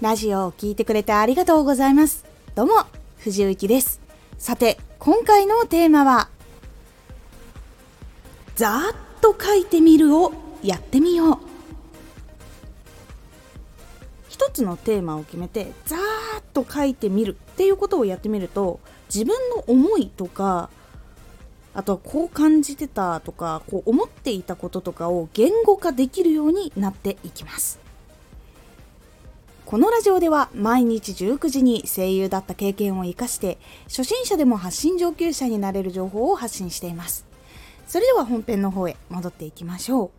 ラジオを聴いてくれてありがとうございます。どうも、藤幸です。さて、今回のテーマは、ざーっと書いてみるをやってみよう。一つのテーマを決めて、ざーっと書いてみるっていうことをやってみると、自分の思いとか、あとはこう感じてたとか、こう思っていたこととかを言語化できるようになっていきます。このラジオでは毎日19時に声優だった経験を活かして初心者でも発信上級者になれる情報を発信しています。それでは本編の方へ戻っていきましょう。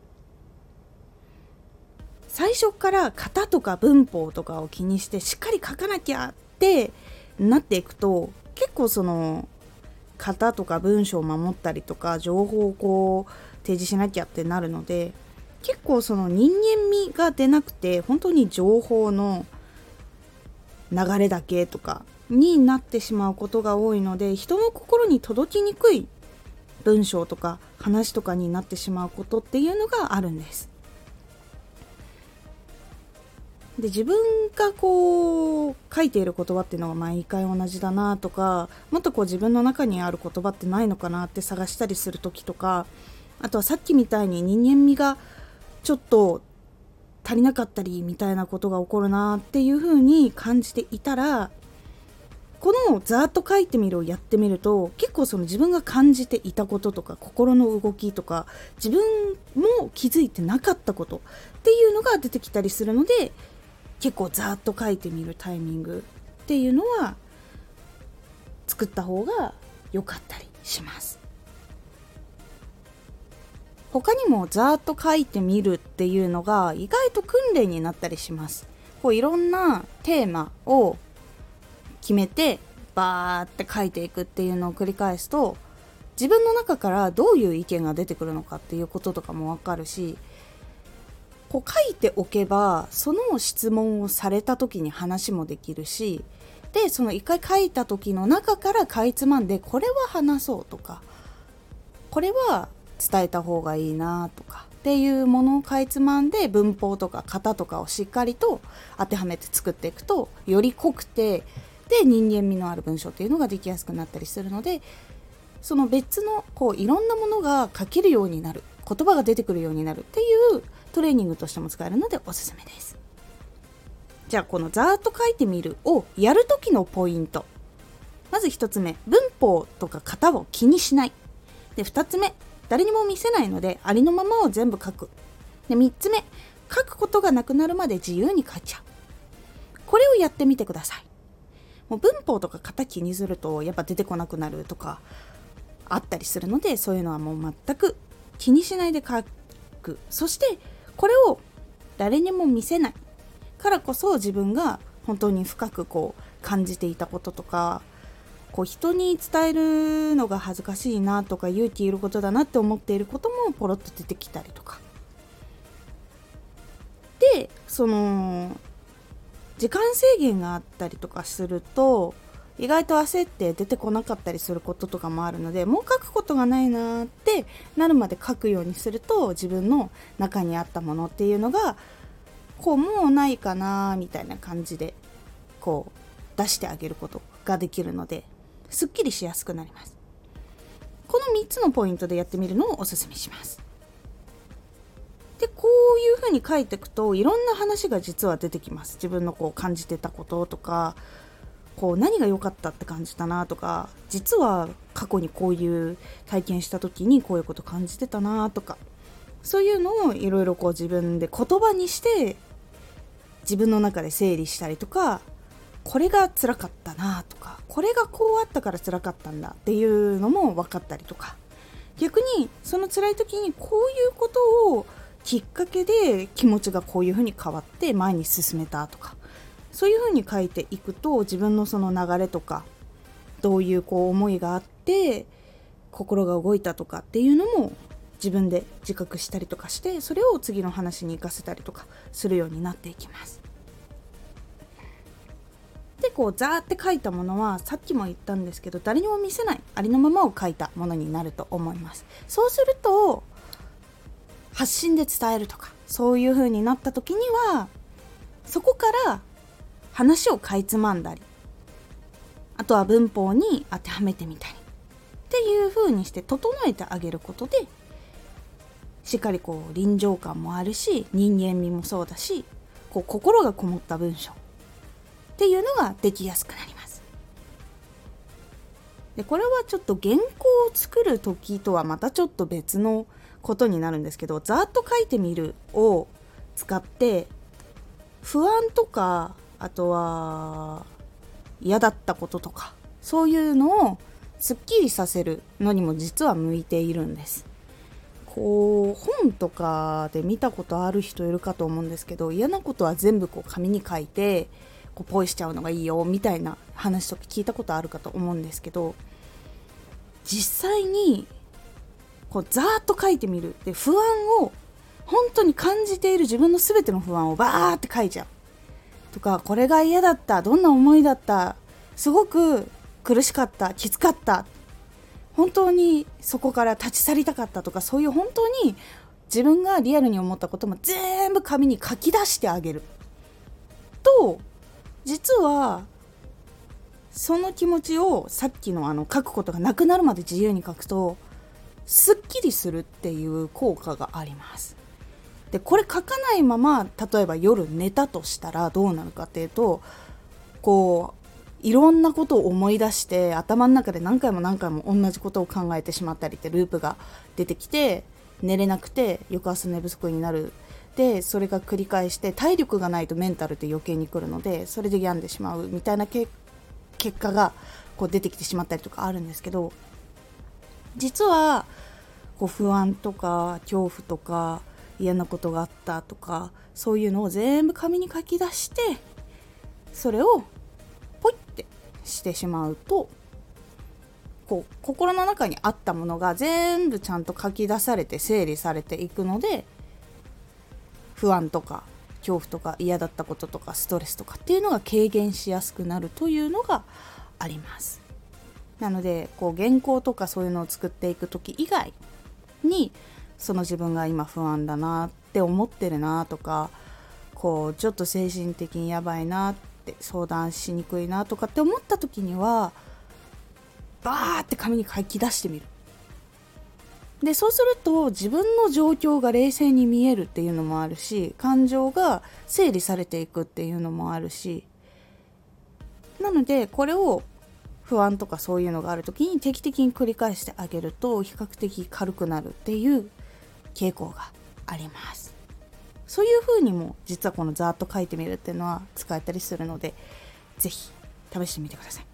最初から型とか文法とかを気にしてしっかり書かなきゃってなっていくと結構その型とか文章を守ったりとか情報をこう提示しなきゃってなるので結構その人間味が出なくて本当に情報の流れだけとかになってしまうことが多いので人の心に届きにくい文章とか話とかになってしまうことっていうのがあるんです。で自分がこう書いている言葉っていうのが毎回同じだなとかもっとこう自分の中にある言葉ってないのかなって探したりする時とかあとはさっきみたいに人間味がちょっと足りなかったりみたいなことが起こるなっていうふうに感じていたらこのざーっと書いてみるをやってみると結構その自分が感じていたこととか心の動きとか自分も気づいてなかったことっていうのが出てきたりするので結構ざーっと書いてみるタイミングっていうのは作った方が良かったりします。他にもざーっと書いてみるっていうのが意外と訓練になったりします。こういろんなテーマを決めてバーって書いていくっていうのを繰り返すと自分の中からどういう意見が出てくるのかっていうこととかもわかるしこう書いておけばその質問をされた時に話もできるしでその一回書いた時の中からかいつまんでこれは話そうとかこれは伝えた方がいいなとかっていうものをかいつまんで文法とか型とかをしっかりと当てはめて作っていくとより濃くてで人間味のある文章っていうのができやすくなったりするのでその別のこういろんなものが書けるようになる言葉が出てくるようになるっていうトレーニングとしても使えるのでおすすめです。じゃあこのざーっと書いてみるをやるときのポイント。まず1つ目文法とか型を気にしない。で2つ目誰にも見せないのでありのままを全部書く。で3つ目。書くことがなくなるまで自由に書いちゃ。うこれをやってみてください。もう文法とか型気にするとやっぱ出てこなくなるとかあったりするのでそういうのはもう全く気にしないで書く。そしてこれを誰にも見せないからこそ自分が本当に深くこう感じていたこととかこう人に伝えるのが恥ずかしいなとか勇気いることだなって思っていることもポロッと出てきたりとか。でその時間制限があったりとかすると意外と焦って出てこなかったりすることとかもあるのでもう書くことがないなってなるまで書くようにすると自分の中にあったものっていうのがこうもうないかなみたいな感じでこう出してあげることができるので。すっきりしやすくなります。この3つのポイントでやってみるのをおすすめします。でこういうふうに書いていくといろんな話が実は出てきます。自分のこう感じてたこととかこう何が良かったって感じたなとか実は過去にこういう体験した時にこういうこと感じてたなとかそういうのをいろいろこう自分で言葉にして自分の中で整理したりとかこれが辛かったなとかこれがこうあったから辛かったんだっていうのも分かったりとか逆にその辛い時にこういうことをきっかけで気持ちがこういうふうに変わって前に進めたとかそういうふうに書いていくと自分のその流れとかどういうこう思いがあって心が動いたとかっていうのも自分で自覚したりとかしてそれを次の話に生かせたりとかするようになっていきます。でこうザーって書いたものはさっきも言ったんですけど誰にも見せないありのままを書いたものになると思います。そうすると発信で伝えるとかそういう風になった時にはそこから話をかいつまんだりあとは文法に当てはめてみたりっていう風にして整えてあげることでしっかりこう臨場感もあるし人間味もそうだしこう心がこもった文章っていうのができやすくなります。でこれはちょっと原稿を作る時とはまたちょっと別のことになるんですけどざっと書いてみるを使って不安とかあとは嫌だったこととかそういうのをすっきりさせるのにも実は向いているんですこう本とかで見たことある人いるかと思うんですけど嫌なことは全部こう紙に書いてこうポイしちゃうのがいいよみたいな話とか聞いたことあるかと思うんですけど実際にこうざーっと書いてみるで不安を本当に感じている自分の全ての不安をバーって書いちゃう。とかこれが嫌だったどんな思いだったすごく苦しかったきつかった。本当にそこから立ち去りたかった。とかそういう本当に自分がリアルに思ったことも全部紙に書き出してあげる。と実はその気持ちをさっきのあの書くことがなくなるまで自由に書くとすっきりするっていう効果があります。でこれ書かないまま例えば夜寝たとしたらどうなるかっていうとこういろんなことを思い出して頭の中で何回も何回も同じことを考えてしまったりってループが出てきて寝れなくて翌朝寝不足になるでそれが繰り返して体力がないとメンタルって余計に来るのでそれで病んでしまうみたいな結果がこう出てきてしまったりとかあるんですけど実はこう不安とか恐怖とか嫌なことがあったとかそういうのを全部紙に書き出してそれをポイってしてしまうとこう心の中にあったものが全部ちゃんと書き出されて整理されていくので不安とか恐怖とか嫌だったこととかストレスとかっていうのが軽減しやすくなるというのがあります。なのでこう原稿とかそういうのを作っていく時以外にその自分が今不安だなって思ってるなとかこうちょっと精神的にやばいなって相談しにくいなとかって思った時にはバーって紙に書き出してみる。でそうすると自分の状況が冷静に見えるっていうのもあるし感情が整理されていくっていうのもあるしなのでこれを不安とかそういうのがある時に定期的に繰り返してあげると比較的軽くなるっていう傾向があります。そういう風にも実はこのざーっと書いてみるっていうのは使えたりするので是非試してみてください。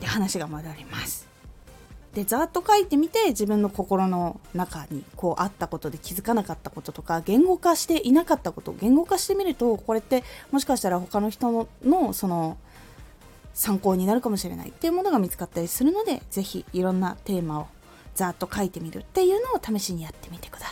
で話が戻ります。でざっと書いてみて自分の心の中にこうあったことで気づかなかったこととか言語化していなかったこと言語化してみるとこれってもしかしたら他の人ののその参考になるかもしれないっていうものが見つかったりするので是非いろんなテーマをざっと書いてみるっていうのを試しにやってみてください。